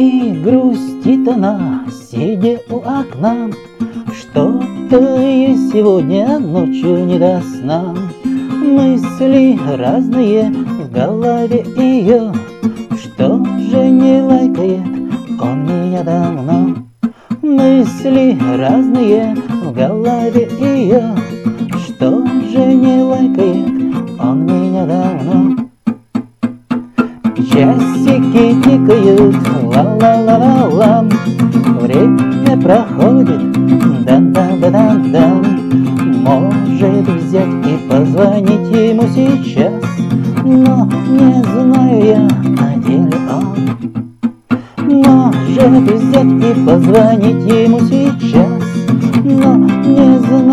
И грустит она, сидя у окна, Что-то ей сегодня ночью не до сна. Мысли разные в голове ее, Что же не лайкает он меня давно? Мысли разные в голове ее, Что же не лайкает он меня давно? Часики тикают, ла-ла-ла-ла-ла. Время проходит, да-да-да-да-да. Может взять и позвонить ему сейчас Но не знаю я, один ли он. Может взять и позвонить ему сейчас Но не знаю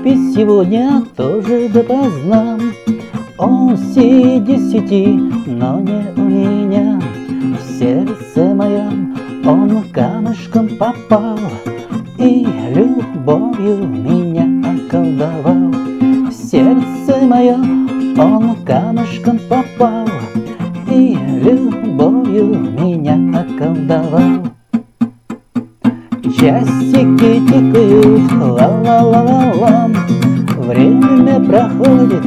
Спит сегодня тоже допоздна. В сети, но не у меня. В сердце моем он камушком попал И любовью меня околдовал. В сердце моем он камушком попал И любовью меня околдовал Часики тикают, ла-ла-ла-ла-ла Время проходит,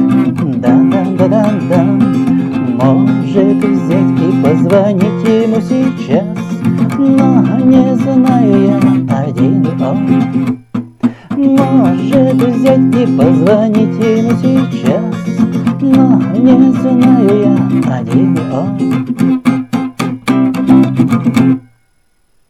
да-да-да-да-да. Может взять и позвонить ему сейчас Но не знаю я, один он. Может взять и позвонить ему сейчас Но не знаю я, один он